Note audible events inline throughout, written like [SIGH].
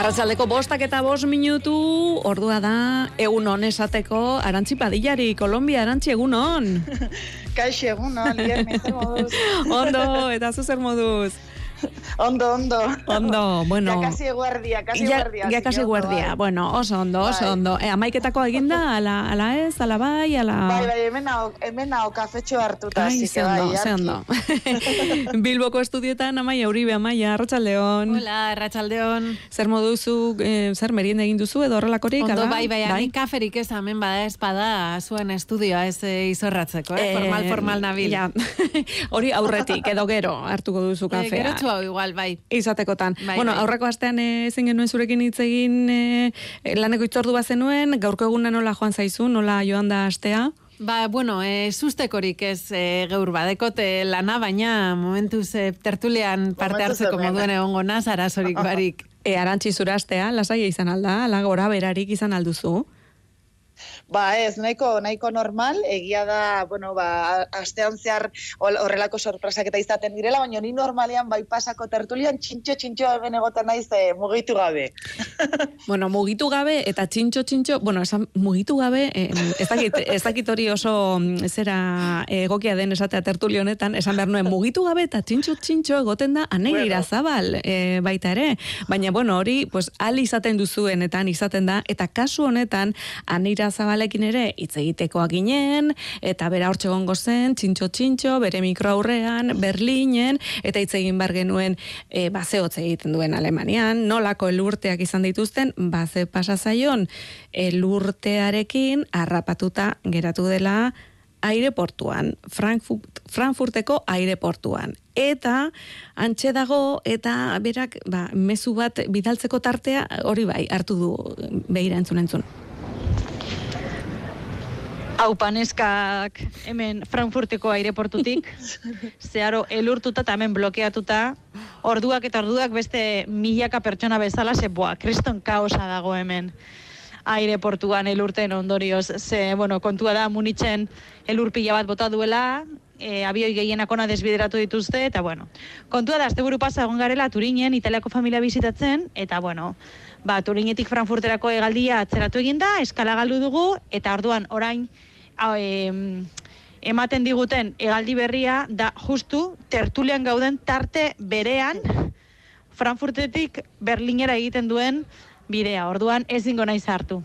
Arratzaldeko bostak eta bost minutu, ordua da, egun hon esateko, arantzi padillari, Kolombia, arantzi egun hon. [LAUGHS] Kaixo egun hon. [LAUGHS] Ondo, eta zuzer moduz. [LAUGHS] Ondo, ondo. Ondo, bueno. Ya casi guardia, casi ya, guardia. Ya casi guardia. Bai. Bueno, oso ondo, oso bai. ondo. E, amaiketako eginda, ala, ala ez, ala bai, ala... Bai, bai, hemen hau, hemen hau kafetxo hartuta. Ai, ze ondo, ze ondo. [LAUGHS] Bilboko estudietan, amaia, uribe, amaia, arratsaldeon. Hola, arratsaldeon. Zer moduzu, eh, zer merienda egin duzu edo horrelakorik? Ondo, bai, bai, bai? kaferik ez, hemen bada espada, zuen estudioa ez eh, izorratzeko, eh? formal, formal nabil. Ja, [LAUGHS] hori aurretik, edo gero hartuko duzu kafea. Eh, gero hau igual, bai. Izatekotan. Bai, bueno, bai. aurreko astean eh, ezin genuen zurekin hitz egin e, laneko itzordu bazenuen, gaurko eguna nola joan zaizu, nola joan da astea? Ba, bueno, e, sustekorik ez e, geur badekote lana, baina momentuz e, tertulean parte hartzeko moduen egongo naz, arazorik [LAUGHS] barik. E, arantzi zura astea, lasai izan alda, la gora berarik izan alduzu? Ba, ez, nahiko, nahiko normal, egia da, bueno, ba, astean zehar horrelako sorpresak eta izaten direla, baina ni normalean bai pasako tertulian txintxo txintxo hemen egoten naiz e, mugitu gabe. [LAUGHS] bueno, mugitu gabe eta txintxo txintxo, bueno, esan mugitu gabe, eh, ez, dakit, ez dakit hori oso mm, zera egokia den esatea tertuli honetan, esan behar nuen mugitu gabe eta txintxo txintxo egoten da anegira zabal e, baita ere, baina bueno, hori, pues, ali izaten duzuenetan izaten da, eta kasu honetan aneira zabalekin ere hitz egitekoa ginen, eta bera hortxe gongo zen, txintxo txintxo, bere mikro aurrean, Berlinen, eta hitz egin bar genuen e, baze egiten duen Alemanian, nolako elurteak izan dituzten, baze pasazaion elurtearekin harrapatuta geratu dela aireportuan, Frankfurt, Frankfurteko aireportuan. Eta antxe dago eta berak ba, mezu bat bidaltzeko tartea hori bai hartu du behira entzun entzun. Hau paneskak hemen Frankfurteko aireportutik, [LAUGHS] zeharo elurtuta eta hemen blokeatuta, orduak eta orduak beste milaka pertsona bezala, ze boa, kriston kaosa dago hemen aireportuan elurten ondorioz. Ze, bueno, kontua da, munitzen elurpila bat bota duela, e, abioi gehienak ona desbideratu dituzte, eta bueno, kontua da, azte buru pasa egon garela Turinen, italiako familia bizitatzen, eta bueno, ba, Turinetik Frankfurterako egaldia atzeratu eginda, eskala galdu dugu, eta orduan orain, ematen diguten egaldi berria da justu tertulian gauden tarte berean Frankfurtetik Berlinera egiten duen bidea. Orduan ez dingo naiz hartu.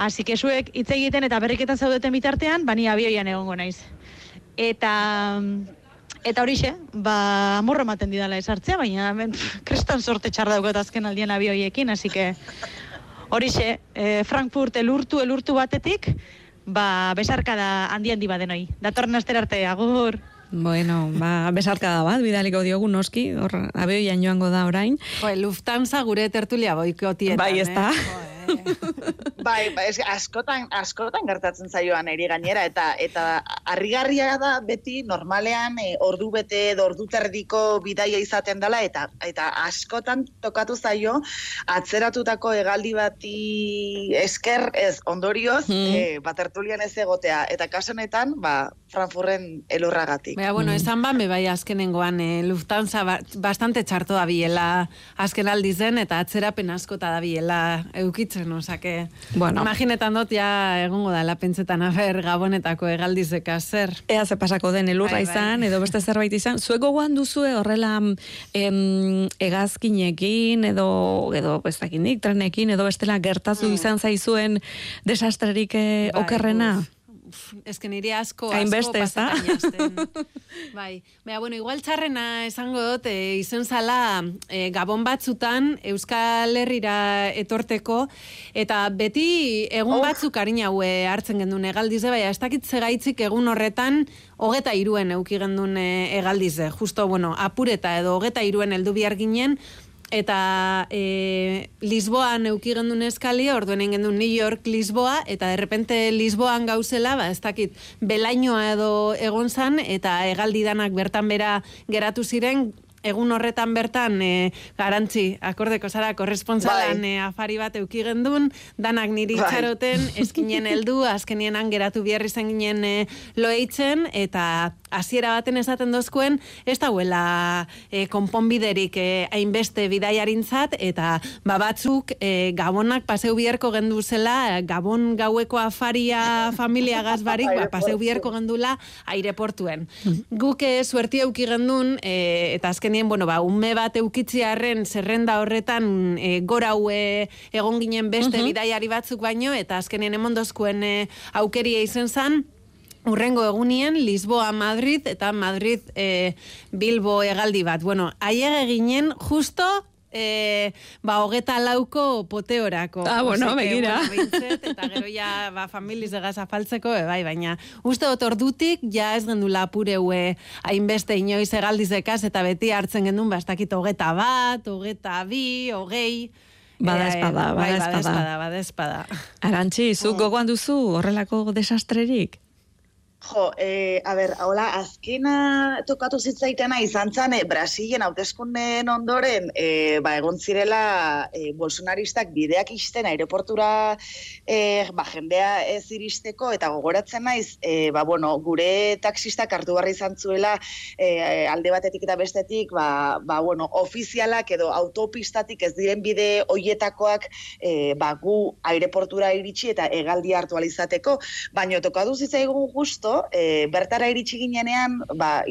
Así que zuek hitz egiten eta berriketan zaudeten bitartean, bani abioian egongo naiz. Eta eta horixe, ba amorro ematen didala ez hartzea, baina ben, kriston sorte txar daukat azken aldian abioiekin, así que horixe, eh, Frankfurt elurtu elurtu batetik, ba, besarka da handi handi badenoi. Datorren astera arte, agur! Bueno, ba, besarka da bat, bidaliko diogu noski, hor, abeoian joango da orain. Jo, Lufthansa gure tertulia boikotietan, Bai, ez da. Eh? [LAUGHS] bai, bai, es, askotan, askotan gertatzen zaioan eri gainera, eta eta harrigarria da beti normalean e, ordu bete edo ordu terdiko bidaia izaten dela, eta eta askotan tokatu zaio atzeratutako hegaldi bati esker ez ondorioz, hmm. e, batertulian ez egotea, eta kasenetan, ba, Frankfurren elurragatik. Baina, bueno, mm. esan ban, bai azkenengoan, e, Lufthansa ba, bastante txarto da biela azken aldizen, eta atzerapen askota da biela eukitzen, osake. Bueno. Imaginetan dut, ja, egongo da, lapentsetan afer gabonetako egaldizeka zer. Ea ze pasako den elurra bai, bai. izan, edo beste zerbait izan. Zueko guan duzu horrela em, egazkinekin, edo, edo bestakinik, trenekin, edo bestela gertazu mm. izan zaizuen desastrerik eh, bai, okerrena? Ez que nire asko, asko pasatainazten. [LAUGHS] bai, Baina, bueno, igual txarrena esango dut, e, izen zala e, gabon batzutan Euskal Herrira etorteko, eta beti egun oh. batzuk harin haue hartzen gendun egaldize, baina ez dakit gaitzik egun horretan hogeta iruen euki gendun e, egaldize. Justo, bueno, apureta edo hogeta iruen eldu bihar ginen, eta e, Lisboan euki gendun eskali, orduen egin New York, Lisboa, eta derrepente Lisboan gauzela, ba, ez dakit, belainoa edo egon zan, eta egaldi danak bertan bera geratu ziren, egun horretan bertan e, garantzi, akordeko zara, korresponsalan bai. afari bat euki gendun, danak niri bai. txaroten, [LAUGHS] eskinen heldu, azkenien angeratu biherri zen ginen e, loeitzen, eta hasiera baten esaten dozkuen, ez dauela e, konponbiderik e, hainbeste bidaiarintzat, eta ba, batzuk e, gabonak paseu biherko gendu zela, gabon gaueko afaria familia gazbarik, ba, paseu biherko gendula aireportuen. Mm. Guk e, suerti euki gendun, e, eta azken azkenien, bueno, ba, ume bat eukitziarren zerrenda horretan e, gora haue egon ginen beste uh bidaiari batzuk baino, eta azkenien emondozkuen e, aukeria izen zan, Urrengo egunien, Lisboa, Madrid, eta Madrid, e, Bilbo egaldi bat. Bueno, aiege ginen, justo e, ba, hogeta lauko poteorako. Ah, bueno, begira. eta gero ja, ba, familiz egaz afaltzeko, e, bai, baina, uste dut ordutik, ja ez gendu lapure hue, hainbeste inoiz egaldizekaz, eta beti hartzen gendun, ba, ez dakit hogeta bat, hogeta bi, hogei, Bada espada, bada espada. Bada espada, bada espada. Arantxi, zu oh. gogoan duzu horrelako desastrerik? Jo, e, a ber, hola, azkena tokatu zitzaitena izan zan, e, Brasilen hauteskundeen ondoren, e, ba, egon zirela e, bolsonaristak bideak isten aeroportura e, ba, jendea ez iristeko, eta gogoratzen naiz, e, ba, bueno, gure taxistak hartu barri izan zuela e, alde batetik eta bestetik, ba, ba, bueno, ofizialak edo autopistatik ez diren bide hoietakoak e, ba, gu aireportura iritsi eta egaldi hartu alizateko, baina tokatu zitzaigun justo, e, bertara iritsi ginenean, ba,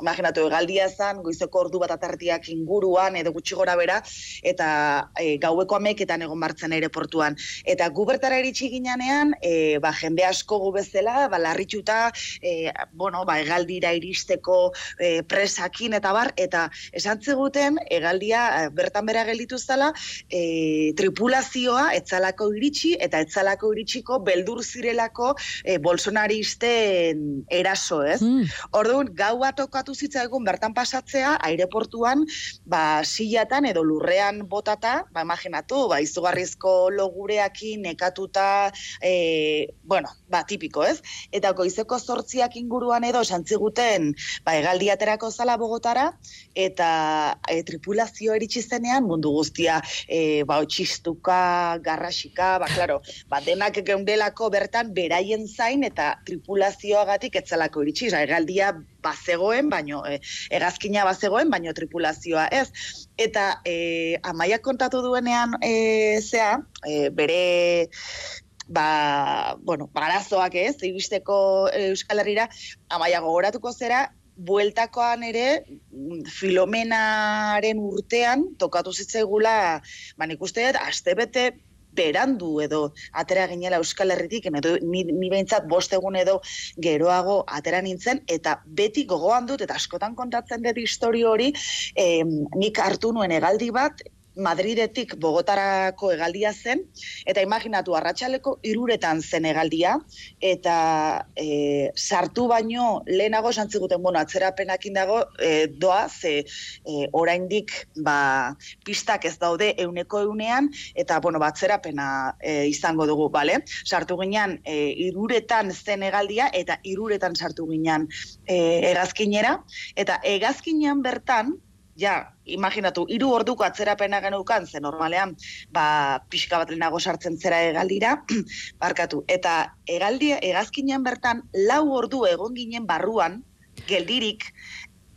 imaginatu egaldia zan, goizeko ordu bat atartiak inguruan, edo gutxi gora bera, eta e, gaueko ameketan egon bartzen ere portuan. Eta gu bertara iritsi ginean, e, ba, jende asko gu bezala, ba, larritxuta, e, bueno, ba, egaldira iristeko e, presakin eta bar, eta esan zeguten, egaldia bertan bera gelditu zela, e, tripulazioa etzalako iritsi, eta etzalako iritsiko beldur zirelako e, bolsonaristen eraso, ez? Mm. Orduan, gau bat gustatu zitzaigun bertan pasatzea aireportuan ba silatan edo lurrean botata, ba imaginatu, ba izugarrizko logureekin nekatuta e, bueno, ba tipiko, ez? Eta goizeko 8 inguruan edo santziguten ba egaldi aterako zala Bogotara eta e, tripulazio eritsi zenean mundu guztia e, ba otxistuka, garrasika, ba claro, ba denak geundelako bertan beraien zain eta tripulazioagatik etzalako iritsi, egaldia bazegoen, baino e, egazkina bazegoen, baino tripulazioa ez. Eta e, amaia kontatu duenean e, zea, e, bere ba, bueno, barazoak ez, ibisteko Euskal Herriera, amaia gogoratuko zera, bueltakoan ere filomenaren urtean tokatu zitzaigula, ba nik uste dut, astebete berandu edo atera ginela Euskal Herritik, edo ni, ni behintzat bost egun edo geroago atera nintzen, eta beti gogoan dut, eta askotan kontatzen dut historio hori, eh, nik hartu nuen egaldi bat, Madridetik Bogotarako egaldia zen, eta imaginatu arratsaleko iruretan zen egaldia, eta e, sartu baino lehenago santziguten, bueno, atzerapenakin dago e, doa, ze e, oraindik ba, pistak ez daude euneko eunean, eta bueno, batzerapena e, izango dugu, bale? Sartu ginean e, iruretan zen egaldia, eta iruretan sartu ginean e, egazkinera, eta egazkinean bertan, ja, imaginatu, hiru orduko atzerapena genukan, ze normalean, ba, pixka bat lehenago sartzen zera egaldira, [CLEARS THROAT] barkatu, eta egaldia, egazkinean bertan, lau ordu egon ginen barruan, geldirik,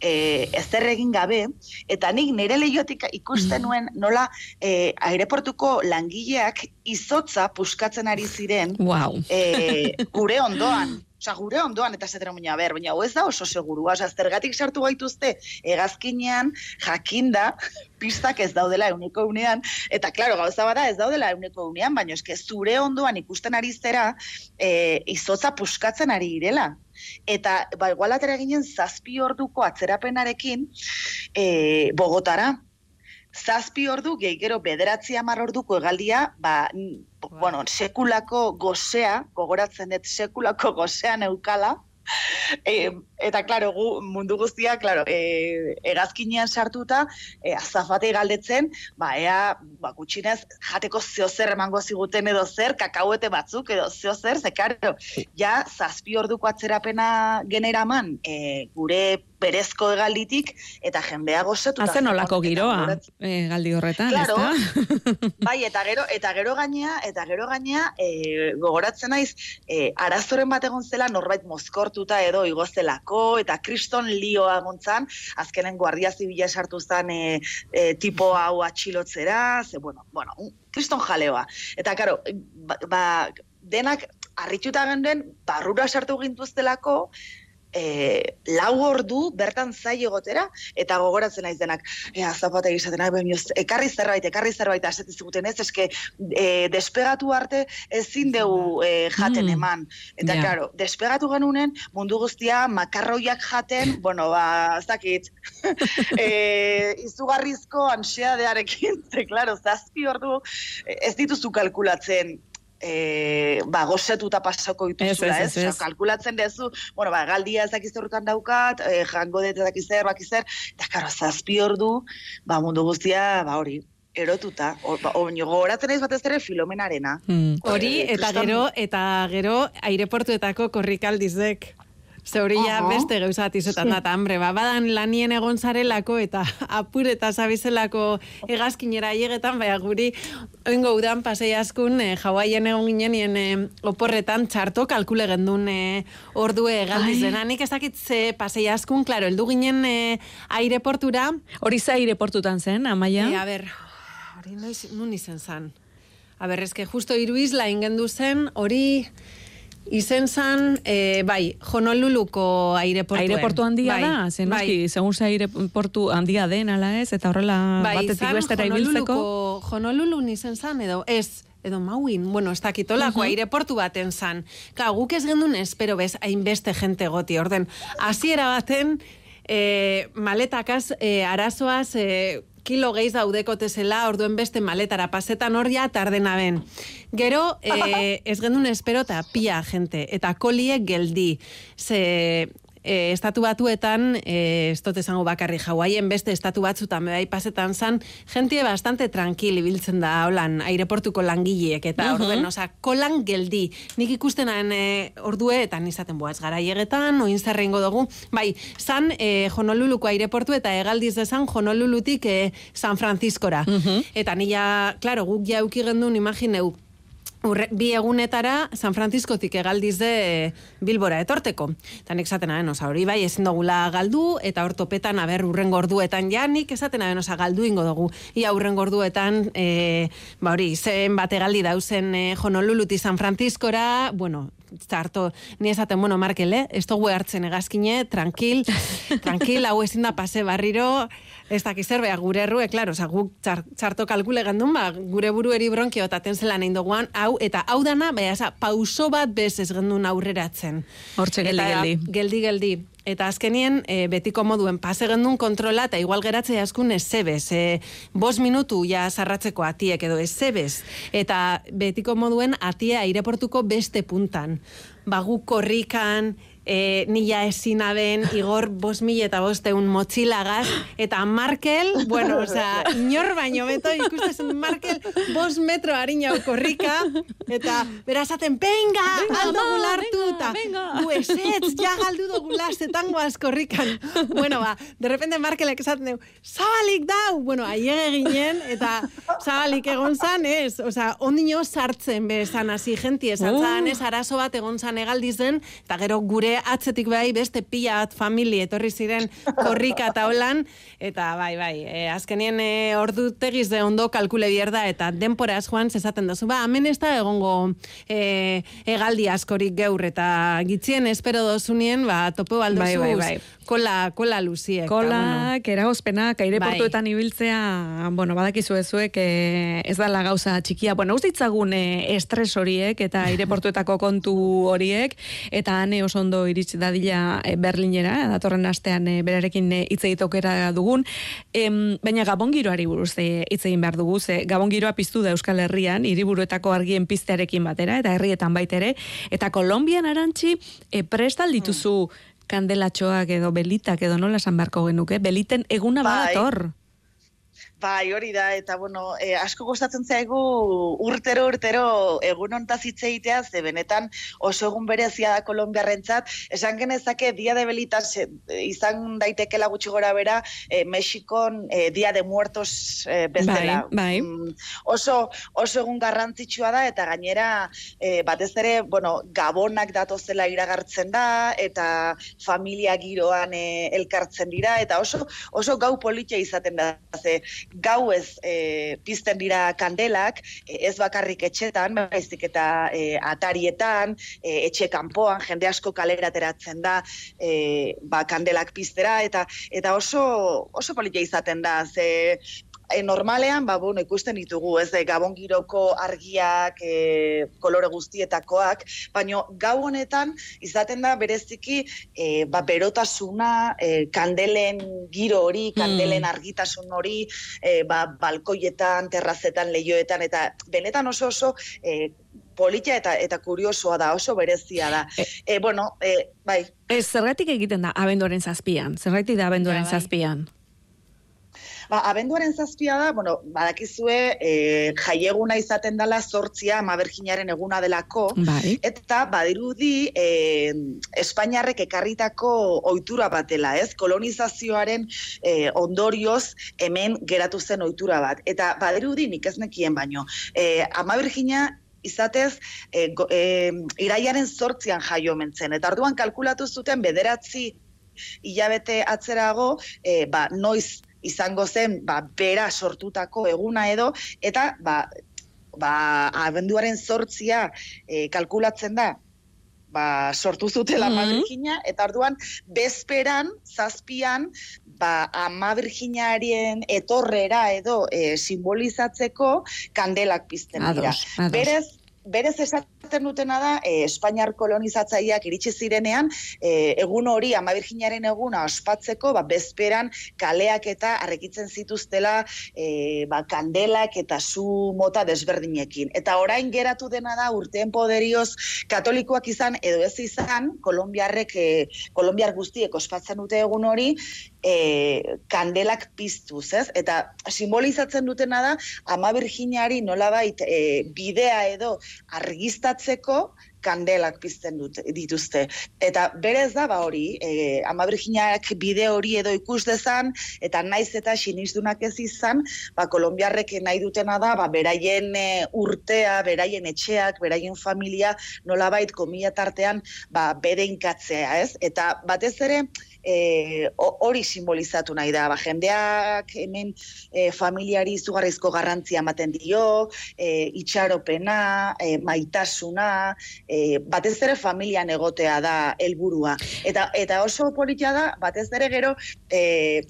e, ezer egin gabe, eta nik nire lehiotik ikusten mm. nuen nola e, aireportuko langileak izotza puskatzen ari ziren wow. e, gure ondoan. [LAUGHS] Osa, gure ondoan eta zetera muina, ber, baina ez da oso segurua. Osa, zergatik sartu gaituzte egazkinean jakinda [LAUGHS] pistak ez daudela euneko unean. Eta, klaro, gauza bada ez daudela euneko unean, baina eske zure ondoan ikusten ari zera e, izotza puskatzen ari irela. Eta, ba, igual atera ginen zazpi orduko atzerapenarekin e, Bogotara, zazpi ordu, gehi gero bederatzi amar orduko egaldia, ba, bueno, sekulako gozea, gogoratzen dut sekulako [LAUGHS] gozea neukala, e, eta claro, gu mundu guztia, claro, e, egazkinean sartuta, e, azafate galdetzen, ba ea, ba gutxinez jateko zeo zer emango ziguten edo zer, kakauete batzuk edo zeo zer, ze claro, ja zazpi orduko atzerapena generaman, e, gure berezko egalditik, eta jendea gozetu. Hazen olako giroa, e, galdi horretan, claro, [LAUGHS] bai, eta gero, eta gero gainea, eta gero gainea, e, gogoratzen naiz, e, arazoren bat egon zela norbait mozkortuta edo igozelako, eta kriston lioa gontzan, azkenen guardia zibila esartu zen e, e, tipo hau atxilotzera, ze, bueno, bueno, kriston jaleoa. Eta, karo, ba, ba denak, harrituta genden, barrura sartu gintuztelako, e, lau ordu bertan zai egotera, eta gogoratzen naiz denak, ea, zapata egizatena, ekarri zerbait, ekarri zerbait, asetez ziguten ez, eske, e, despegatu arte ezin dugu e, jaten mm. eman. Eta, yeah. claro, despegatu genunen, mundu guztia, makarroiak jaten, [LAUGHS] bueno, ba, zakit, [LAUGHS] e, izugarrizko ansiadearekin, ze, claro, zazpi ordu, ez dituzu kalkulatzen, e, ba, gozetuta pasako dituzula, ez? ez, ez, kalkulatzen dezu, bueno, ba, galdia ez dakiz daukat, e, jango dut ez dakiz zer, bakiz eta karo, zazpi ordu, ba, mundu guztia, ba, hori, erotuta, ba, oño gogoratzen ez batez ere filomenarena. Hmm. Hori, eta gero, eta gero, aireportuetako korrikaldizek. Zeuri ja beste gauzat izetan da, hambre, ba, badan lanien egon zarelako eta [LAUGHS] apur eta zabizelako egazkinera hiegetan, baina guri oingo udan pasei askun, e, egon ginen e, oporretan txarto kalkule gendun e, ordue galdiz dena. Nik ez dakit ze pasei askun, klaro, eldu ginen e, aireportura. Hori za aireportutan zen, amaia? E, a ber, hori nun izen zan. A ber, ezke justo iruizla ingendu zen, hori... Izen zan, e, bai, Honoluluko aireportu. Aireportu handia bai, da, zen bai. noski, segun ze aireportu handia den, ala ez, eta horrela bai, batetik bestera ibiltzeko. Honolulu izen zan, edo ez, edo mauin, bueno, ez dakitolako uh -huh. aireportu baten zan. Ka, guk ez gendun espero bez, hainbeste jente goti, orden, hasiera baten, e, maletakaz, e, arazoaz, e, kilo geiz daudekote zela, orduen beste maletara pasetan horia tardena ben. Gero, [LAUGHS] eh, ez gendun espero eta pia gente, eta koliek geldi. Ze, e, estatu batuetan, e, ez dut esango bakarri jauaien beste estatu batzutan bai pasetan zan, jentie bastante tranquil ibiltzen da, holan, aireportuko langileek, eta uh -huh. orduen, oza, kolan geldi. Nik ikustenan e, ordue, eta nizaten boaz gara iegetan, oin zerrengo dugu, bai, zan e, Honoluluko aireportu eta egaldiz dezan Honolulutik e, San Franciscora. Uh Eta nila, klaro, guk jauki gendun, imagineu, Urre, bi egunetara San Franciscotik egaldiz de Bilbora etorteko. Eta nik esaten aben, oza, hori bai, ezin dugula galdu, eta hor topetan, aber, urren gorduetan ja, nik esaten aben, oza, galdu ingo dugu. Ia urren gorduetan, e, ba hori, zen bat egaldi dauzen e, Honoluluti San Franciscora, bueno, txarto, ni esaten, bueno, Markele, ez dugu hartzen egazkine, tranquil, [LAUGHS] tranquil, hau ezin da pase barriro, ez dakiz zer, beha, gure errue, klaro, oza, guk txarto kalkule gandun, ba, gure buru eri bronkio eta tenzela nahi duguan, hau, eta hau dana, beha, pauso bat bez ez gendun aurreratzen. Hortxe geldi, geldi. Geldi, geldi. Eta azkenien, e, betiko moduen pase gendun kontrola, eta igual geratzea askun ez zebez. E, bos minutu ja zarratzeko atiek edo ez zebez. Eta betiko moduen atia aireportuko beste puntan. Bagu korrikan, e, nila esina den Igor bos mil eta bosteun motxilagaz, eta Markel, bueno, oza, [LAUGHS] inor baino beto ikusten Markel bos metro harina korrika, eta berazaten, venga, aldo gulartu, eta du esetz, ja galdu dugu lastetan goaz korrikan. Bueno, ba, de repente Markelek esaten dugu, zabalik dau, bueno, aiege ginen, eta zabalik egon zan, ez, oza, ondino sartzen bezan hasi genti, esan zan, ez, arazo bat egon zan egaldizen, eta gero gure atzetik bai beste pila bat famili etorri ziren korrika eta holan, eta bai, bai, e, azkenien e, ordu tegiz de ondo kalkule bierda, eta denpora joan zezaten dozu, ba, hemen ez da egongo e, egaldi askorik geur, eta gitzien espero dozunien, ba, topo baldo bai, bai, bai. kola, kola luziek. Kola, bueno. kera ospena, kaire bai. ibiltzea, bueno, badakizu ezuek, e, ez da la gauza txikia, bueno, uzditzagun e, estres horiek, eta aireportuetako kontu horiek, eta ane oso ondo iritsi dadila e, Berlinera, datorren astean e, berarekin e, hitz egitokera dugun, em, baina Gabon giroari buruz hitz egin behar dugu, ze Gabon giroa piztu da Euskal Herrian, hiriburuetako argien piztearekin batera, eta herrietan baitere, eta Kolombian arantzi e, prestal dituzu kandelatxoak edo belitak edo nola esan beharko genuke, beliten eguna bai. badator. Bai, hori da, eta bueno, e, asko gustatzen zaigu urtero urtero egun ontaz hitz egitea, ze benetan oso egun berezia da Kolombiarrentzat, esan genezake Dia de Belitas e, izan daitekela gutxi gora bera, e, Mexikon e, Dia de Muertos e, bezala. Bai, bai. Mm, oso, oso egun garrantzitsua da, eta gainera e, batez ere, bueno, gabonak datozela iragartzen da, eta familia giroan e, elkartzen dira, eta oso, oso gau politia izaten da, ze gau ez e, pizten dira kandelak, e, ez bakarrik etxetan, baizik eta e, atarietan, e, etxe kanpoan, jende asko kalera ateratzen da, e, ba, kandelak piztera, eta eta oso, oso politia izaten da, ze e, normalean, ba, bueno, ikusten ditugu, ez, de, gabon giroko argiak, e, kolore guztietakoak, baina gau honetan, izaten da, bereziki, e, ba, berotasuna, e, kandelen giro hori, hmm. kandelen argitasun hori, e, ba, balkoietan, terrazetan, lehioetan, eta benetan oso oso, e, politia eta eta kuriosoa da, oso berezia da. E, e bueno, e, bai. Ez, zergatik egiten da abenduaren zazpian? Zergatik da abenduaren bai. zazpian? Ba, abenduaren zazpia da, bueno, badakizue e, jaieguna izaten dela sortzia amaberginaren eguna delako, bai. eta badirudi e, Espainiarrek ekarritako ohitura batela, ez? Kolonizazioaren e, ondorioz hemen geratu zen ohitura bat. Eta badirudi nik ez nekien baino. E, ama izatez, e, e, iraiaren sortzian jaio mentzen. Eta orduan kalkulatu zuten bederatzi hilabete atzerago, e, ba, noiz izango zen ba, bera sortutako eguna edo, eta ba, ba, abenduaren sortzia e, kalkulatzen da, ba, sortu zutela mm -hmm. eta orduan bezperan, zazpian, ba, ama virginarien etorrera edo e, simbolizatzeko kandelak pizten dira. Berez, berez esaten dutena da, e, Espainiar kolonizatzaileak iritsi zirenean, e, egun hori, ama virginaren eguna ospatzeko, ba, bezperan kaleak eta arrekitzen zituztela e, ba, kandelak eta zu mota desberdinekin. Eta orain geratu dena da, urteen poderioz katolikoak izan, edo ez izan, kolombiarrek, e, kolombiar guztiek ospatzen dute egun hori, e, kandelak piztuz, ez? Eta simbolizatzen dutena da, ama virginari nolabait e, bidea edo argistatzeko kandelak pizten dut, dituzte. Eta berez da, ba hori, e, ama virginak bide hori edo ikus dezan, eta naiz eta sinizdunak ez izan, ba, kolombiarrek nahi dutena da, ba, beraien e, urtea, beraien etxeak, beraien familia, nolabait komila tartean, ba, inkatzea, ez? Eta batez ere, e, hori simbolizatu nahi da. Ba, jendeak hemen e, familiari izugarrizko garrantzia ematen dio, e, itxaropena, e, maitasuna, e, batez ere familian egotea da helburua. Eta, eta oso politia da, batez ere gero, e,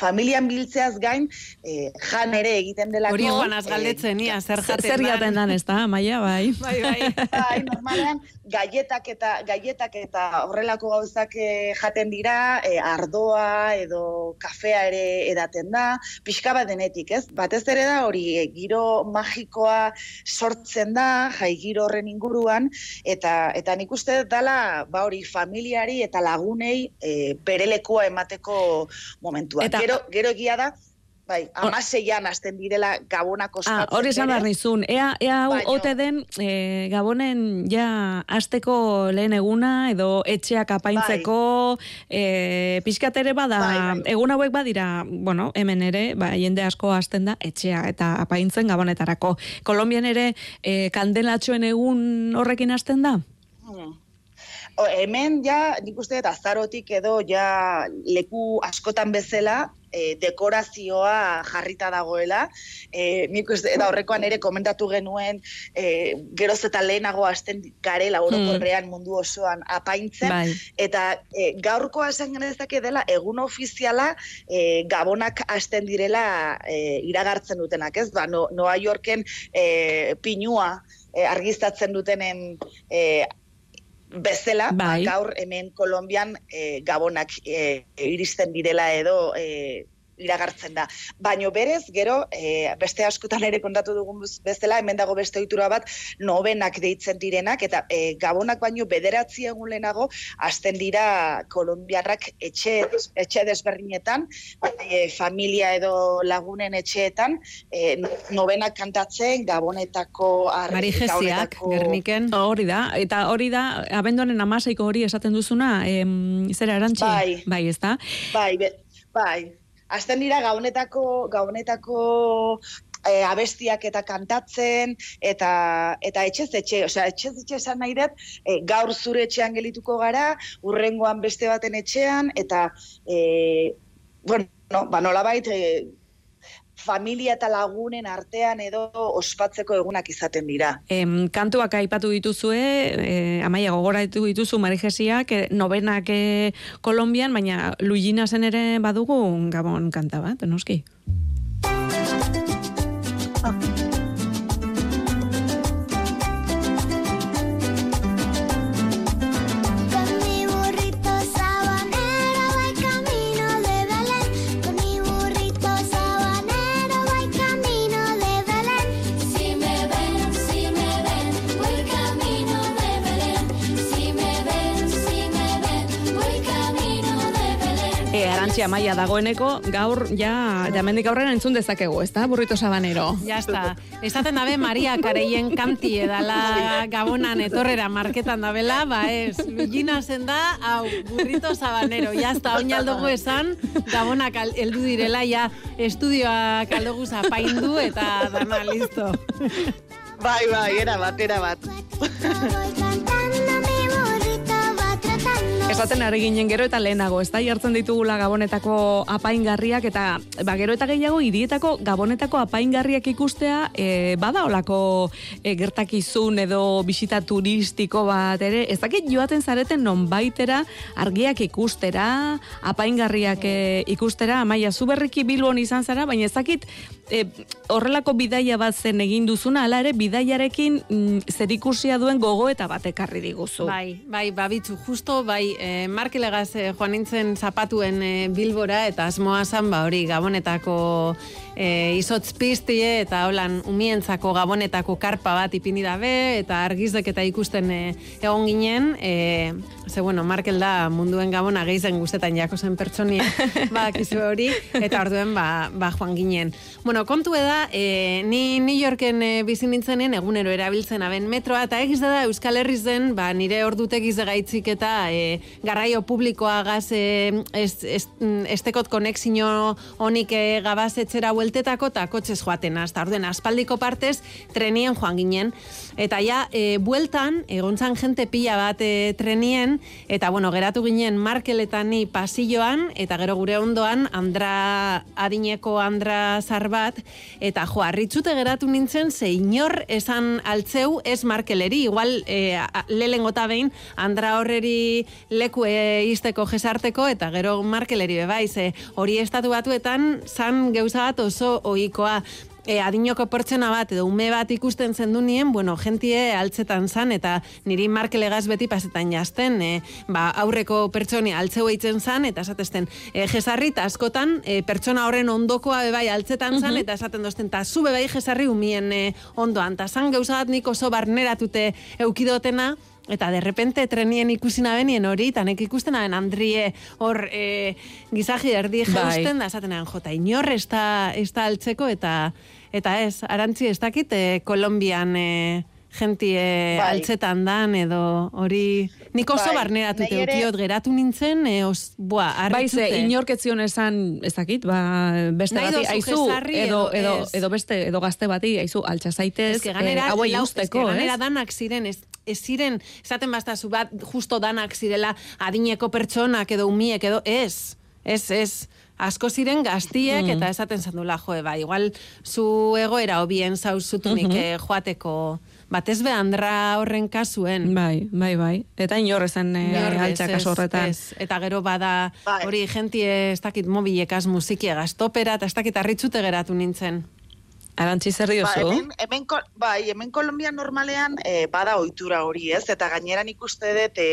familian biltzeaz gain, eh, jan ere egiten delako. Hori egon azgaldetzen, eh, zer jaten Zer jaten dan, ez da, maia, bai. Bai, bai. bai, normalean, gaietak eta, gaietak eta horrelako gauzak eh, jaten dira, eh, ardoa edo kafea ere edaten da, pixka bat denetik, ez? Batez ere da hori, eh, giro magikoa sortzen da, jai giro horren inguruan, eta eta nik uste dela, ba hori, familiari eta lagunei eh, berelekua emateko momentua. Eta gero, gero egia da, bai, amaseian azten direla gabonak ah. Ah, hori esan behar nizun, ea, ea ote den e, gabonen ja azteko lehen eguna, edo etxeak apaintzeko, bai. e, pixkatere bada, bai, bai. egun hauek badira, bueno, hemen ere, ba, jende asko azten da, etxea eta apaintzen gabonetarako. Kolombian ere, e, kandelatxoen egun horrekin azten da? Hmm hemen ja, nik uste eta azarotik edo ja leku askotan bezala, e, dekorazioa jarrita dagoela. E, nik uste, eta horrekoan ere komentatu genuen, e, geroz eta lehenago hasten garela orokorrean hmm. mundu osoan apaintzen. Bai. Eta e, gaurkoa esan genezake dela, egun ofiziala e, gabonak hasten direla e, iragartzen dutenak, ez? Ba, no, Noa Yorken e, pinua, e, argiztatzen dutenen e, bezala, ba, bai. gaur hemen Kolombian e, gabonak e, iristen direla edo e, iragartzen da. Baino berez, gero, e, beste askotan ere kontatu dugun bezala, hemen dago beste ohitura bat, nobenak deitzen direnak, eta e, gabonak baino bederatzi egun lehenago, azten dira kolombiarrak etxe, etxe desberdinetan, e, familia edo lagunen etxeetan, e, nobenak kantatzen, gabonetako... Mari Gesiak, gerniken. Hori da, eta hori da, abenduanen amaseiko hori esaten duzuna, em, zera erantzi? Bai. Bai, ez da? Bai, bai. Azten dira gaunetako, gaunetako e, abestiak eta kantatzen, eta, eta etxez etxe, osea, etxez etxe esan nahi dut, e, gaur zure etxean gelituko gara, urrengoan beste baten etxean, eta, e, bueno, no, ba, nolabait, e, familia eta lagunen artean edo ospatzeko egunak izaten dira. Em, kantuak aipatu dituzue, e, amaia gogora dituzu Marijesiak, e, nobenak e, Kolombian, baina Luigina zen ere badugu gabon kanta bat, noski? Arantxia Maia dagoeneko, gaur ja, jamendik aurrera entzun dezakegu, ez da, burrito sabanero. Ja está. Esaten dabe Maria Kareien kanti edala gabonan etorrera marketan dabela, ba ez, Luigina zen da, hau, burrito sabanero. Ja está, oinaldogu esan, gabonak heldu direla, ja, estudioak aldogu zapaindu eta dana, listo. Bai, bai, era bat, era bat. [LAUGHS] Esaten ari ginen gero eta lehenago, ez da jartzen ditugula gabonetako apaingarriak eta ba, gero eta gehiago idietako gabonetako apaingarriak ikustea e, bada olako e, gertakizun edo bisita turistiko bat ere, ez dakit joaten zareten non baitera argiak ikustera, apaingarriak e, ikustera, amaia zuberriki biluon izan zara, baina ez dakit e, horrelako bidaia bat zen egin duzuna, ala ere bidaiarekin mm, zer ikusia duen gogo eta batekarri diguzu. Bai, bai, babitzu, justo, bai, e, markelegaz e, joan nintzen zapatuen e, bilbora eta asmoa zan ba hori gabonetako e, izotz piztie eta holan umientzako gabonetako karpa bat ipini dabe eta argizdek eta ikusten e, egon ginen. E, ze bueno, Markel da munduen gabona geizen guztetan jako zen pertsonia [LAUGHS] ba, hori eta orduen ba, ba joan ginen. Bueno, kontu eda e, ni New Yorken e, bizi nintzenen egunero erabiltzen aben metroa eta egiz da Euskal Herriz den ba, nire ordutegiz gaitzik eta e, garraio publikoa gaz e, estekot konexio honik e, gabaz etxera bueltetako eta kotxez joaten hasta orden aspaldiko partez trenien joan ginen. Eta ja e, bueltan egontzan jente pila bat e, trenien eta bueno geratu ginen markeletan ni pasilloan eta gero gure ondoan andra adineko andra zarbat eta jo arritzute geratu nintzen ze inor esan altzeu ez markeleri. Igual e, lelengota behin andra horreri leku e, izteko jesarteko eta gero markeleri bebaiz hori estatu batuetan zan geuza bat oso ohikoa. E, adinoko pertsona bat edo ume bat ikusten zendu nien, bueno, jentie altzetan zan, eta niri markelegaz beti pasetan jazten, e, ba, aurreko pertsoni altzeu eitzen zan, eta esatesten, e, jesarri, eta askotan, e, pertsona horren ondokoa bebai altzetan zan, eta esaten dozten, eta zu bebai jesarri umien e, ondoan, eta zan gauzat nik oso barneratute eukidotena, Eta de repente trenien ikusi nabenien hori, eta nek ikusten naben Andrie hor e, gizaji erdi bai. jausten, da esaten naben jota, inor ez da altzeko, eta eta ez, arantzi ez dakit, e, Kolombian e, jentie bai. altzetan dan, edo hori... Nik oso bai. barneratu teukiot geratu nintzen, e, os, bua, arritzute. Bai, ze, inorketzion esan ez dakit, ba, beste bati, aizu, edo, edo, edo, beste, edo gazte bati, aizu, altza zaitez, eh, hauei usteko, ez? Ganera danak ziren, ez, ez ziren, esaten bastazu bat, justo danak zirela adineko pertsonak edo umiek edo, ez, ez, ez, asko ziren gaztiek mm. eta esaten zandula, joe, ba, igual zu egoera hobien zauzutunik mm -hmm. joateko batez be andra horren kasuen. Bai, bai, bai. Eta inor ezen e, altza kasu horretan. Eta gero bada bai. hori jentie ez dakit mobilekaz musikia gaztopera eta ez dakit arritzute geratu nintzen. Arantzi zer diozu? Ba, hemen, hemen, bai, hemen Kolombia normalean e, bada ohitura hori, ez? Eta gaineran ikuste dut e,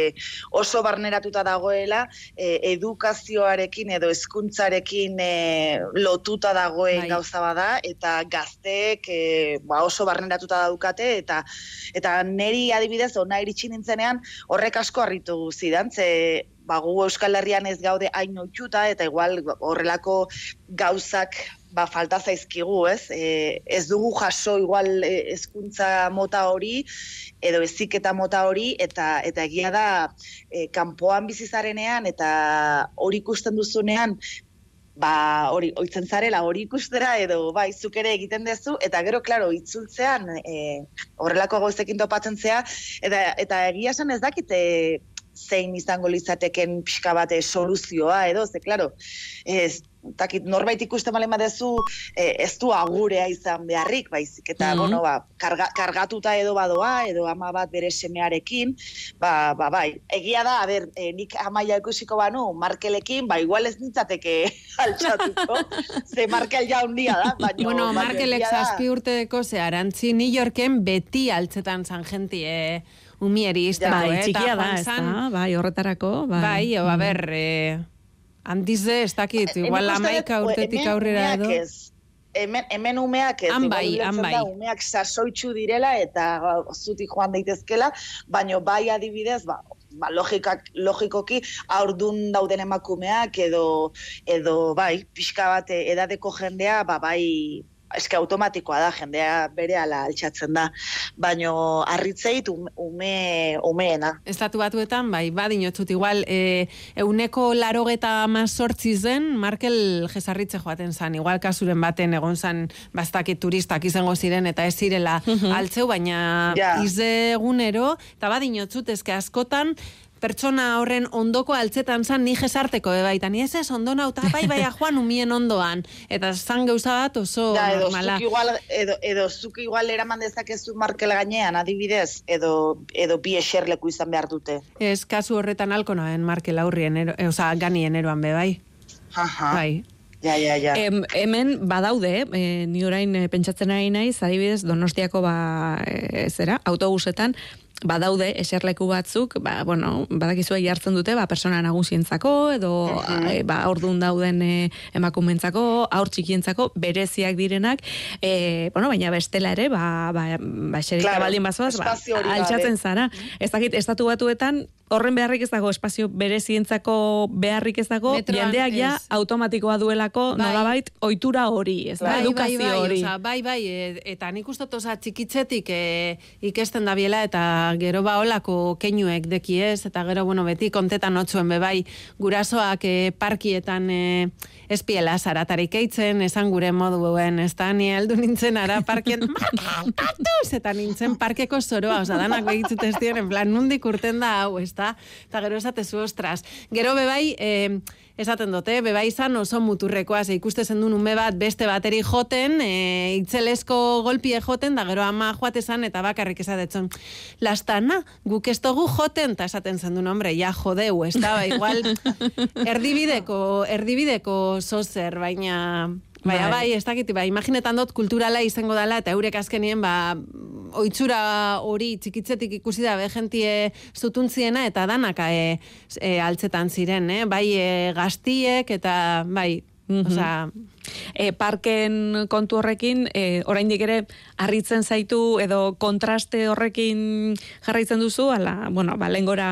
oso barneratuta dagoela e, edukazioarekin edo hezkuntzarekin e, lotuta dagoen bai. gauza bada eta gazteek e, ba, oso barneratuta daukate eta eta neri adibidez ona iritsi nintzenean horrek asko harritu zidan, ze ba, gu Euskal Herrian ez gaude hain otxuta, eta igual horrelako gauzak ba, falta zaizkigu, ez? E, ez dugu jaso igual e, hezkuntza mota hori, edo eziketa mota hori, eta eta egia da, e, kanpoan bizizarenean, eta hori ikusten duzunean, ba, hori, oitzen zarela, hori ikustera, edo, bai, zuk ere egiten duzu, eta gero, klaro, itzultzean, e, horrelako gauzekin topatzen zea, eta, eta egia esan ez dakite, zein izango lizateken pixka bate soluzioa edo, ze, klaro, ez, takit, norbait ikusten malen badezu, e, ez du agurea izan beharrik, baizik, eta, mm bueno, ba, karga, kargatuta edo badoa, edo ama bat bere semearekin, ba, ba, bai, egia da, a ber, e, nik amaia ikusiko banu, markelekin, ba, igual ez nintzateke [LAUGHS] altxatuko, ze markel ja hundia da, baina... [LAUGHS] Bueno, markelek zazpi urteko ze, arantzi, New Yorken beti altzetan zan jentie, eh? Umieri izteko, bai, eh? txikia da, ez da, bai, horretarako, bai. Bai, o, a mm. ber, eh, handize, ez dakit, eh, igual amaika urtetik aurrera edo. Hemen, hemen umeak ez, han bai, han bai. umeak sasoitzu direla eta zuti joan daitezkela, baino bai adibidez, ba, ba, logikak, logikoki aurdun dauden emakumeak edo, edo bai, pixka bat edadeko jendea, ba, bai, eske automatikoa da, jendea bere ala altxatzen da, baino harritzeit ume, umeena. Estatu batuetan, bai, badinotzut, igual, e, euneko larogeta mazortzi zen, Markel jesarritze joaten zan, igual kasuren baten egon zan bastaki turistak izango ziren eta ez zirela mhm. altzeu, baina ja. ize egunero, eta badinotzut, eske askotan, pertsona horren ondoko altzetan zan ni jesarteko e baita. Ni ez ez ondo nauta bai bai joan umien ondoan. Eta zan gauza bat oso da, edo normala. igual, edo, edo zuk igual eraman dezakezu markel gainean adibidez edo edo bi eserleku izan behar dute. Ez kasu horretan alko noen markel aurrien ero, e, oza, ganien eroan be bai. Aha. bai. Ja, ja, ja. Em, hemen badaude, e, ni orain e, pentsatzen ari naiz, adibidez, donostiako ba, e, zera, autobusetan, badaude eserleku batzuk, ba, bueno, badakizu jartzen dute, ba, persona nagusientzako, edo uh ba, ordun dauden e, emakumentzako, aur txikientzako, bereziak direnak, e, bueno, baina bestela ere, ba, ba, ba claro, baldin bazoaz, ba, altxatzen zara. Ez dakit, estatu batuetan, horren beharrik ez dago, espazio berezientzako beharrik ez dago, jendeak ja automatikoa duelako, bai. nolabait, ohitura hori, ez da, bai, edukazio bai, bai, hori. bai, bai, e, eta nik ustot, oza, txikitzetik e, ikesten da biela, eta gero ba olako keinuek deki ez, eta gero, bueno, beti kontetan otzuen bebai, gurasoak e, parkietan e, espiela zaratarik eitzen, esan gure moduen, ez da, ni heldu nintzen ara parkien, [LAUGHS] eta nintzen parkeko zoroa, oza, danak begitzut ez en plan, nundik urten da hau, ez da, eta gero esatezu, ostras, gero bebai, eh, esaten dute, beba izan oso muturrekoa, ze ikuste zendu ume bat beste bateri joten, e, itzelesko golpie joten, da gero ama joatezan eta bakarrik esatetzen. Lastana, guk ez dugu joten, eta esaten zendu hombre, ja jodeu, ez da, ba, igual, [LAUGHS] erdibideko, erdibideko zozer, baina... Baina bai, bai ez dakit, bai, imaginetan dut kulturala izango dela, eta eurek azkenien, ba, oitzura hori txikitzetik ikusi da, behentie zutuntziena, eta danaka e, e, altzetan ziren, eh? bai e, gaztiek, eta bai, Mm e, parken kontu horrekin, e, oraindik ere harritzen zaitu edo kontraste horrekin jarraitzen duzu, ala, bueno, ba, lengora,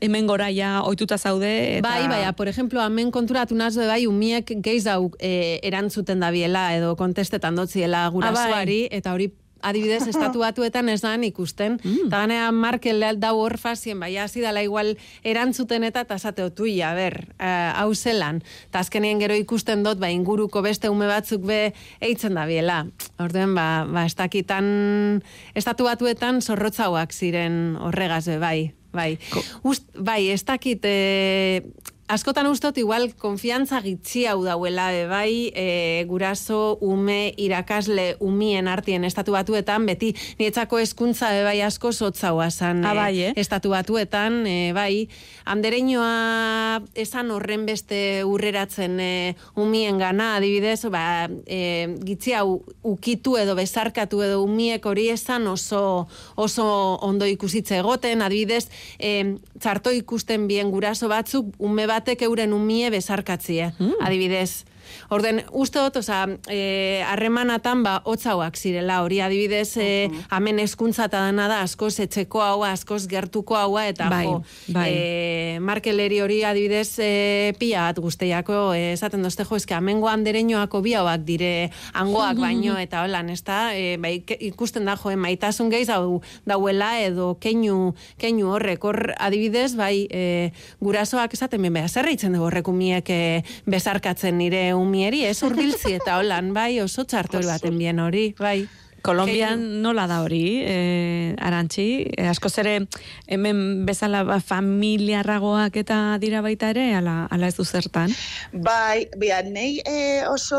hemen gora ja oituta zaude. Eta... Bai, bai, por ejemplo, hemen konturatu nazde bai, umiek geiz hau e, erantzuten da biela edo kontestetan dotziela gurasoari, ah, bai. eta hori adibidez, [LAUGHS] estatu batuetan ez da ikusten. Mm. Eta ganea Markel dau hor fazien, bai, hasi dala igual erantzuten eta tasate otui, a ber, uh, hau zelan. Eta azkenien gero ikusten dut, ba, inguruko beste ume batzuk be eitzen da biela. Orduen, ba, ba, ez dakitan, estatu batuetan zorrotzauak ziren horregaz be, bai. Bai, Ust, bai ez dakit, e, askotan ustot igual konfiantza gitzi hau dauela, e, bai, e, guraso, ume, irakasle, umien artien estatu batuetan, beti nietzako eskuntza e, bai asko zotzaua zan ah, bai, eh? estatu batuetan, e, bai, andereinoa esan horren beste urreratzen e, umien gana, adibidez, ba, e, gitzi hau ukitu edo bezarkatu edo umiek hori esan oso, oso ondo ikusitze egoten, adibidez, e, txarto ikusten bien guraso batzuk, ume batek euren umie bezarkatzie, mm. adibidez. Orden, uste dut, oza, e, harremanatan, ba, hotzauak zirela, hori adibidez, e, amen eskuntza eta dana da, askoz etxeko hau, askoz gertuko hau, eta bai, jo, bai. E, markeleri hori adibidez, e, pia bat guztiako, e, esaten dozte, jo, eske, amengo andereñoako biauak dire, angoak baino, [LAUGHS] eta holan, ez da, e, bai, ikusten da, jo, e, maitasun gehiz, hau, dauela, edo, keinu, keinu horrek, hor, adibidez, bai, e, gurasoak esaten, ben, beha, zer dugu horrek umiek e, bezarkatzen nire umieri, ez urbiltzi eta holan, bai, oso txartori baten bien hori, bai. Kolombian nola da hori, eh, arantxi, eh, asko zere hemen bezala ba, familiarragoak eta dira baita ere, ala, ala ez du zertan? Bai, bia, nei eh, oso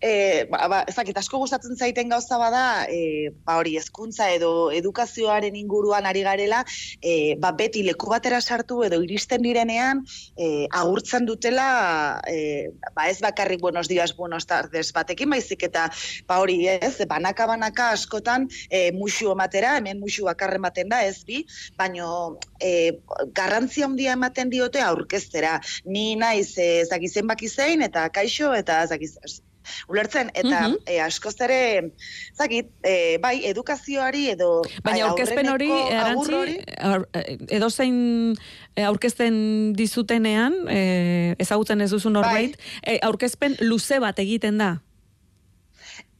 e, ba, ba, ezakit, asko gustatzen zaiten gauza bada, e, ba hori hezkuntza edo edukazioaren inguruan ari garela, e, ba beti leku batera sartu edo iristen direnean, e, agurtzen dutela, e, ba ez bakarrik buenos días, buenos tardes batekin, baizik eta ba hori ez, banaka-banaka askotan e, musu ematera, hemen musu bakarren ematen da, ez bi, baino e, garrantzia handia ematen diote aurkeztera. Ni naiz e, zakizen bakizein eta kaixo eta zakizen ulertzen eta mm -hmm. askoz ere zakit e, bai edukazioari edo baina aurkezpen hori erantzi edo zein aurkezten dizutenean e, ezagutzen ez duzu norbait bai. aurkezpen luze bat egiten da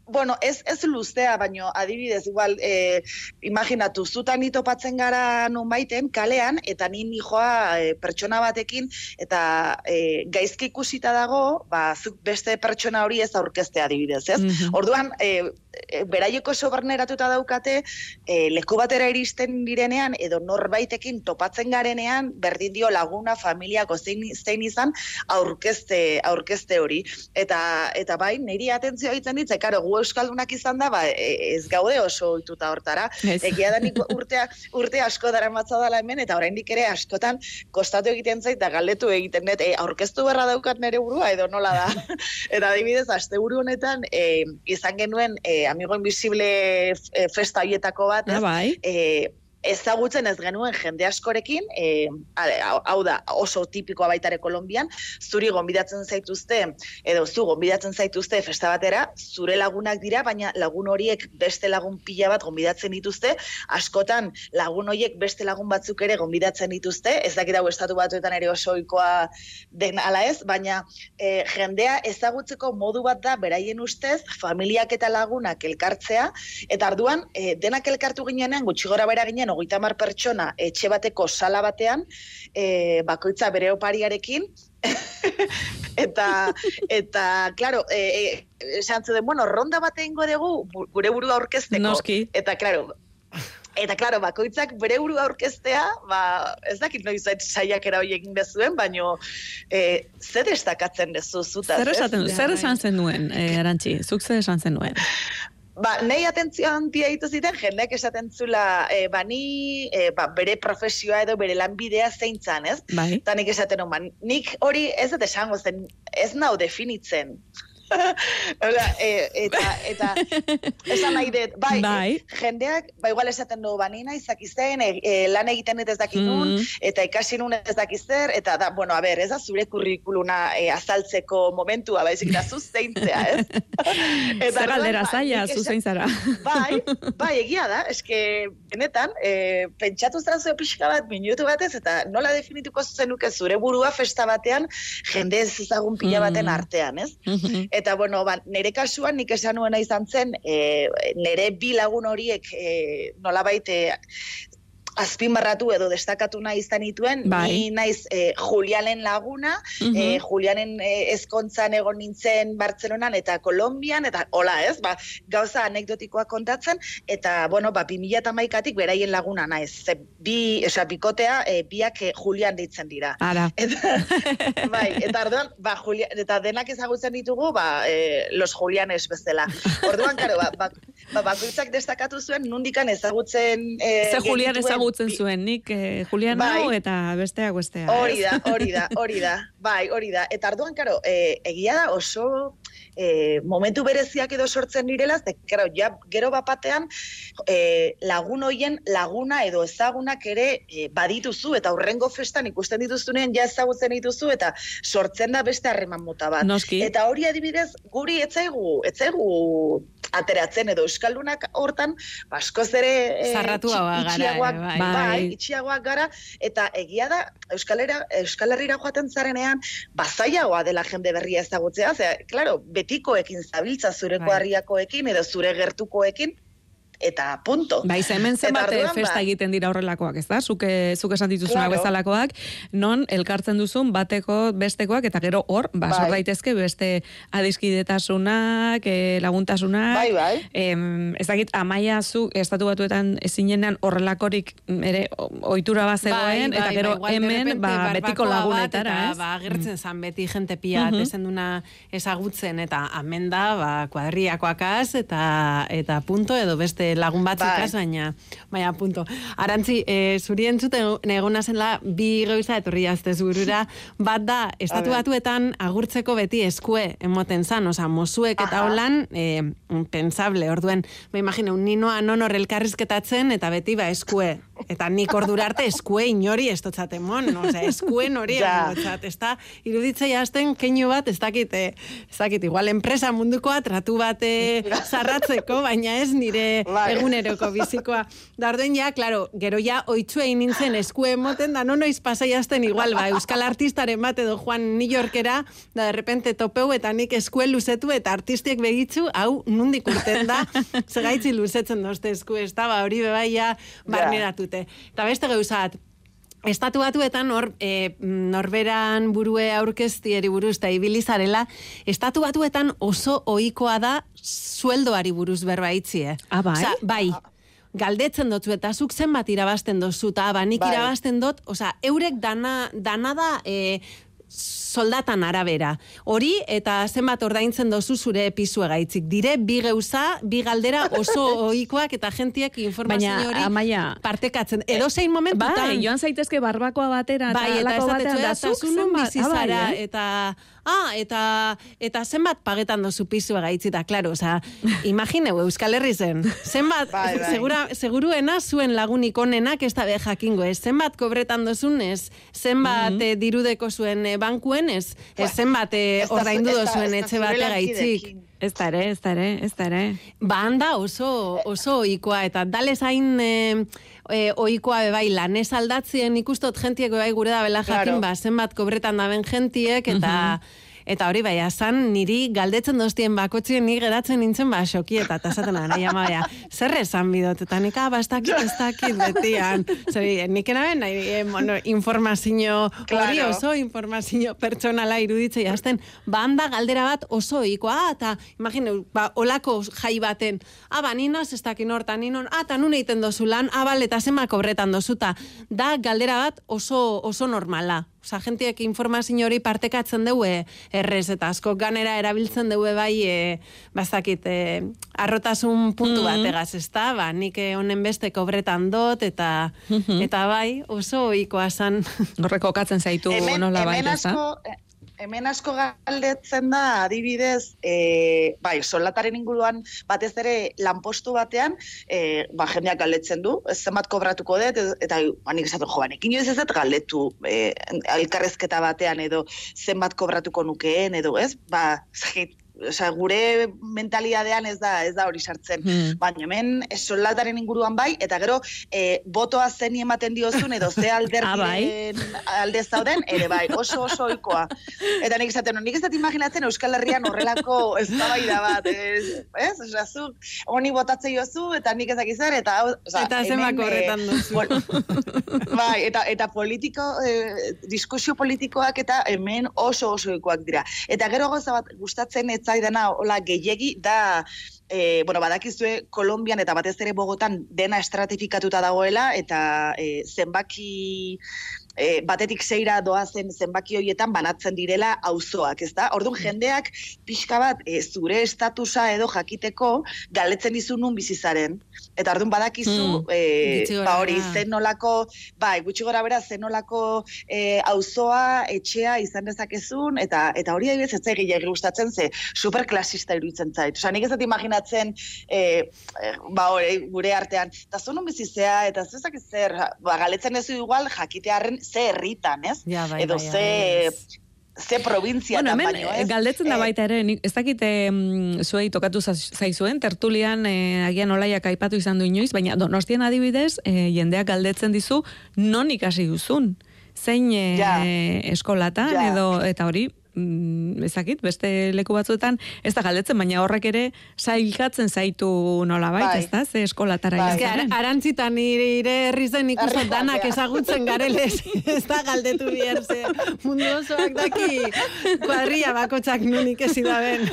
bueno, ez, ez luztea, baino adibidez, igual, e, imaginatu, zutan topatzen gara nun baiten, kalean, eta ni nijoa e, pertsona batekin, eta e, gaizki ikusita dago, ba, zuk beste pertsona hori ez aurkeztea adibidez, ez? Mhm. Orduan, e, e, beraieko soberneratuta daukate, e, leku batera iristen direnean, edo norbaitekin topatzen garenean, berdin dio laguna, familiako zein, zein izan, aurkezte, aurkezte hori. Eta, eta bai, niri atentzioa hitzen ditze, karo, gu euskaldunak izan da, ba, e, ez gaude oso ohituta hortara. Egia da nik [LAUGHS] urtea, urte asko dara matza dela hemen, eta oraindik ere askotan kostatu egiten zait, eta galdetu egiten dut, e, aurkeztu berra daukat nere burua, edo nola da. [LAUGHS] eta adibidez, aste buru honetan, e, izan genuen, e, amigo invisible e, festa hietako bat, ez? Ah, bai. E, ezagutzen ez genuen jende askorekin, e, hau da oso tipikoa baitare Kolombian, zuri gonbidatzen zaituzte, edo zu gonbidatzen zaituzte festa batera, zure lagunak dira, baina lagun horiek beste lagun pila bat gonbidatzen dituzte, askotan lagun horiek beste lagun batzuk ere gonbidatzen dituzte, ez dakit hau estatu batuetan ere osoikoa den ala ez, baina e, jendea ezagutzeko modu bat da, beraien ustez, familiak eta lagunak elkartzea, eta arduan, e, denak elkartu ginenean, gutxi gora bera ginen, hogeita mar pertsona etxe bateko sala batean, e, bakoitza bere opariarekin, [LAUGHS] eta, eta, klaro, e, e, esan zuden, bueno, ronda bat egingo dugu gure burua aurkezteko. Noski. Eta, klaro, Eta, klaro, bakoitzak bere burua aurkeztea, ba, ez dakit noiz saiak era hori egin bezuen, baino e, zer destakatzen dezu zuta. Zer esaten, zer esan zen duen, e, Arantxi, zuk zer esan zen duen? Ba, nahi atentzio handia ditu ziten, jendeak esaten zula, e, ba, ni, e, ba, bere profesioa edo bere lanbidea zeintzan, ez? Bai. Eta nik esaten ba, nik hori ez dut esango zen, ez nau definitzen. [LAUGHS] Hola, e, eta, eta, [LAUGHS] esan nahi dut, bai, bai. jendeak, ba, igual esaten du, banina izak izten, e, e, lan egiten ez dakit nun, mm. eta ikasi nun ez dakit zer, eta da, bueno, a ber, ez da zure kurrikuluna e, azaltzeko momentua, ba, ezik da, zuzteintzea, ez? [LAUGHS] eta, zer aldera ba, zaila, zuzeintzara. Bai, bai, egia da, eske, benetan, e, pentsatu zara zuen pixka bat, minutu batez, eta nola definituko zuzenuke zure burua festa batean, jende ez ezagun pila baten mm. artean, ez? Eta, bueno, ba, nire kasuan nik esan nuena izan zen, e, nire bi lagun horiek e, nola baite azpimarratu edo destakatu nahi izan dituen, bai. ni naiz e, Julianen laguna, mm Julianen e, ezkontzan egon nintzen Bartzelonan eta Kolombian, eta hola ez, ba, gauza anekdotikoa kontatzen, eta, bueno, ba, 2008 beraien laguna naiz. Ze, bi, oza, bikotea, e, biak Julian ditzen dira. Ara. [LAUGHS] Eta, bai, eta orduan, ba, Julian, eta denak ezagutzen ditugu, ba, e, los Julianes bezala. Orduan, karo, ba, ba, ba, bakoitzak destakatu zuen, nundikan ezagutzen... E, Ze Julian ezagutzen zuen, nik eh, Julian bai. eta besteak bestea. Hori da, hori da, [LAUGHS] hori da, bai, hori da. Eta arduan, karo, e, egia da oso e, momentu bereziak edo sortzen direla, ze, karo, ja, gero bapatean e, lagun hoien laguna edo ezagunak ere e, badituzu, eta hurrengo festan ikusten dituzunean ja ezagutzen dituzu, eta sortzen da beste harreman mota bat. Noski. Eta hori adibidez, guri etzaigu, etzaigu ateratzen edo euskaldunak hortan, baskoz ere e, itxiagoak, bai. bai, itxiagoak gara, eta egia da, Euskalera, Euskal Herriera joaten zarenean, bazaiagoa dela jende berria ezagutzea, ze, claro, betikoekin zabiltza zureko bai. harriakoekin edo zure gertukoekin, eta punto. Bai, hemen zenbat festa ba- egiten dira horrelakoak, ez da? Zuke, zuke esan dituzuna claro. bezalakoak, non elkartzen duzun bateko bestekoak, eta gero hor, ba, bai. daitezke beste adiskidetasunak, e, laguntasunak. Bai, bai. Em, ez dakit, amaia zu, estatu batuetan ezinenan horrelakorik ere ohitura bazegoen, bai, eta bai, gero bai, hemen, ba, betiko lagunetara, eta, Ba, agertzen mm. zan beti jente pia, uh -huh. duna ezagutzen, eta amenda, ba, kuadriakoakaz, eta, eta punto, edo beste lagun batzuk bai. baina, baina, punto. Arantzi, e, zuri entzuten negona zenla, bi gauza etorri jazte zurura, [LAUGHS] bat da, estatu batuetan agurtzeko beti eskue emoten zan, oza, mozuek eta holan, e, pensable, orduen, ba, imagina, un ninoa non horrelkarrizketatzen, eta beti, ba, eskue, eta nik ordura arte eskue inori ez totzaten mon, oza, eskue nori ja. ez da, iruditzei hasten keinu bat, ez dakit, eh, ez dakit, igual enpresa mundukoa, tratu bate zarratzeko, baina ez nire bai. eguneroko bizikoa. Darduen ja, claro, gero ja oitzu egin nintzen eskue moten, da no noiz pasaiazten igual, ba, euskal artistaren bat edo Juan New Yorkera, da de repente topeu eta nik eskue luzetu eta artistiek begitzu, hau nundik urten da, [LAUGHS] segaitzi luzetzen dozte eskue, ez da, ba, hori bebaia barneratute. Eta beste gauzat, Estatu batuetan nor, e, norberan burue aurkeztieri buruz eta ibilizarela, estatu batuetan oso ohikoa da sueldoari buruz berbaitzie. Ah, bai? Osa, bai. Galdetzen dutzu eta zuk zenbat irabazten dozu eta abanik bai. irabazten dut, osa, eurek dana, dana da e, soldatan arabera. Hori eta zenbat ordaintzen dozu zure pisu gaitzik. Dire bi geuza, bi galdera oso [LAUGHS] ohikoak eta jentiek informazio hori amaia, partekatzen. Edo zein momentutan. Bai, joan zaitezke barbakoa batera bai, eta eta batera, eta zuzun bizizara, ah, bai, eh? eta ah, eta, eta zenbat pagetan dozu pisu gaitzi, eta klaro, oza, imagineu, Euskal Herri zen, zenbat, bai, bai. Segura, seguruena zuen lagunik onenak ez da jakingo, ez zenbat kobretan dozun, ez zenbat mm -hmm. dirudeko zuen eh, bankuen, ez, ez zenbat eh, ordaindu dozuen etxe bate gaitzik. Ez da ere, ez da ere, ez da ere. Banda oso, oso oikoa, eta dale zain e, e, oikoa bebai lanez aldatzien ikustot jentiek bebai gure da bela jakin, claro. ba, zenbat kobretan daben jentiek, eta... Eta hori bai, azan niri galdetzen doztien bakotzien ni geratzen nintzen ba xoki eta tasaten nahi ama Zer esan bidot eta nik ah, ba ez dakit betian. Zeri, nik enaben nahi eh, bueno, informazio hori oso informazio pertsonala iruditze jazten. Banda galdera bat oso ikoa eta imagine, ba, olako jai baten. Ah, ba, ninoz ez dakin hortan, ninon, ah, ta nun egiten dozu lan, ah, bale, eta zema kobretan dozuta. Da galdera bat oso, oso normala. Osa, jentiek informazio hori partekatzen dugu errez, eta asko ganera erabiltzen dugu bai, e, bazakit, e, arrotasun puntu mm -hmm. bat egaz, ez da? Ba, nik honen beste kobretan dot, eta, mm eta bai, oso ikoa zan. Horreko katzen zaitu nola bai, ez da? Hemen asko galdetzen da adibidez, e, bai, solataren inguruan batez ere lanpostu batean, e, ba, jendeak galdetzen du, ez zenbat kobratuko dut, eta anik esatu jo, banekin joiz ez dut galdetu e, alkarrezketa batean edo zenbat kobratuko nukeen edo ez, ba, zahit, osea, gure mentalidadean ez da ez da hori sartzen. Hmm. Baina hemen soldataren inguruan bai eta gero e, botoa zeni ematen diozun edo ze [LAUGHS] alderdien ah, alde zauden ere bai, oso oso ohikoa. Eta nik esaten, nik ez dut imaginatzen Euskal Herrian horrelako [LAUGHS] eztabaida bat, ez? Ez? Osea, zu honi botatzen jozu eta nik ezak izan eta osea, eta zenbako eh, horretan duzu. bai, eta eta politiko eh, diskusio politikoak eta hemen oso oso ohikoak dira. Eta gero goza bat gustatzen ez zaidana hola gehiegi da E, bueno, badakizue Kolombian eta batez ere Bogotan dena estratifikatuta dagoela eta e, zenbaki e, batetik zeira doazen zenbaki horietan banatzen direla auzoak, ezta? Orduan mm. jendeak pixka bat e, zure estatusa edo jakiteko galetzen dizu nun bizizaren. Eta orduan badakizu mm. e, ba hori zenolako, bai, gutxi gora bera zenolako e, auzoa, etxea izan dezakezun eta eta hori adibidez ez zaigi gustatzen ze superklasista iruditzen zait. Osea, nik ez dut imaginatzen e, e, ba hori gure artean, eta zonun bizizea eta zezak zer, ba, galetzen ez igual jakitearen ze herritan, ez? Ja, bai, Edo bai, ze... Bai, ze provintzia bueno, baino, ez? Galdetzen da eh, baita ere, ez dakit mm, zuei tokatu zaizuen, tertulian eh, agian olaiak aipatu izan du inoiz, baina donostian adibidez, eh, jendeak galdetzen dizu, non ikasi duzun? Zein eh, eskolatan, edo, eta hori, mm, ezakit, beste leku batzuetan, ez da galdetzen, baina horrek ere zailkatzen zaitu nola bai, ez da, ze eskolatara bai. Ez arantzitan nire ire herri zen ikusten danak ezagutzen garelez, ez da galdetu bihar, ze mundu osoak daki kuadria bakotxak nunik ezi da ben. [LAUGHS]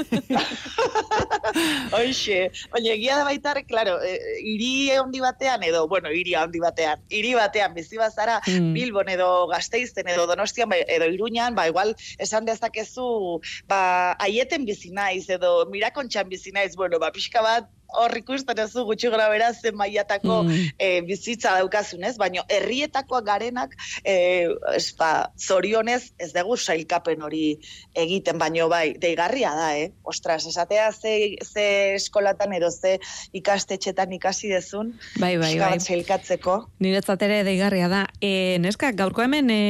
Hoxe, baina egia da baitar, klaro, e, iri handi batean, edo, bueno, iri handi batean, iri batean, bizi bazara, mm. Bilbon edo Gazteizten edo Donostian, bai, edo Iruñan, ba, igual, esan dezak dezakezu, ba, aieten bizi naiz, edo mirakontxan bizi naiz, bueno, ba, pixka bat, hor ikusten ez gutxi gora bera zen maiatako mm. e, bizitza daukazun, ez? Baina herrietakoak garenak e, ez, ba, zorionez ez dugu sailkapen hori egiten, baino bai, deigarria da, eh? Ostras, esatea ze, ze eskolatan edo ze ikastetxetan ikasi dezun, bai, bai, bai. sailkatzeko. Niretzat ere deigarria da. E, neska, gaurko hemen e,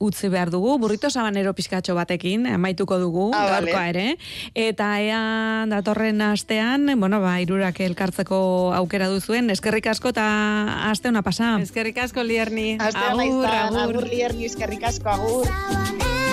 utzi behar dugu, burrito sabanero pizkatxo batekin, amaituko dugu, ah, gaurkoa ere. Eta ea datorren astean, bueno, ba, irurak hirurak elkartzeko aukera duzuen. Eskerrik asko eta aste ona pasa. Eskerrik asko lierni. Agur, agur. Agur lierni, eskerrik asko, agur.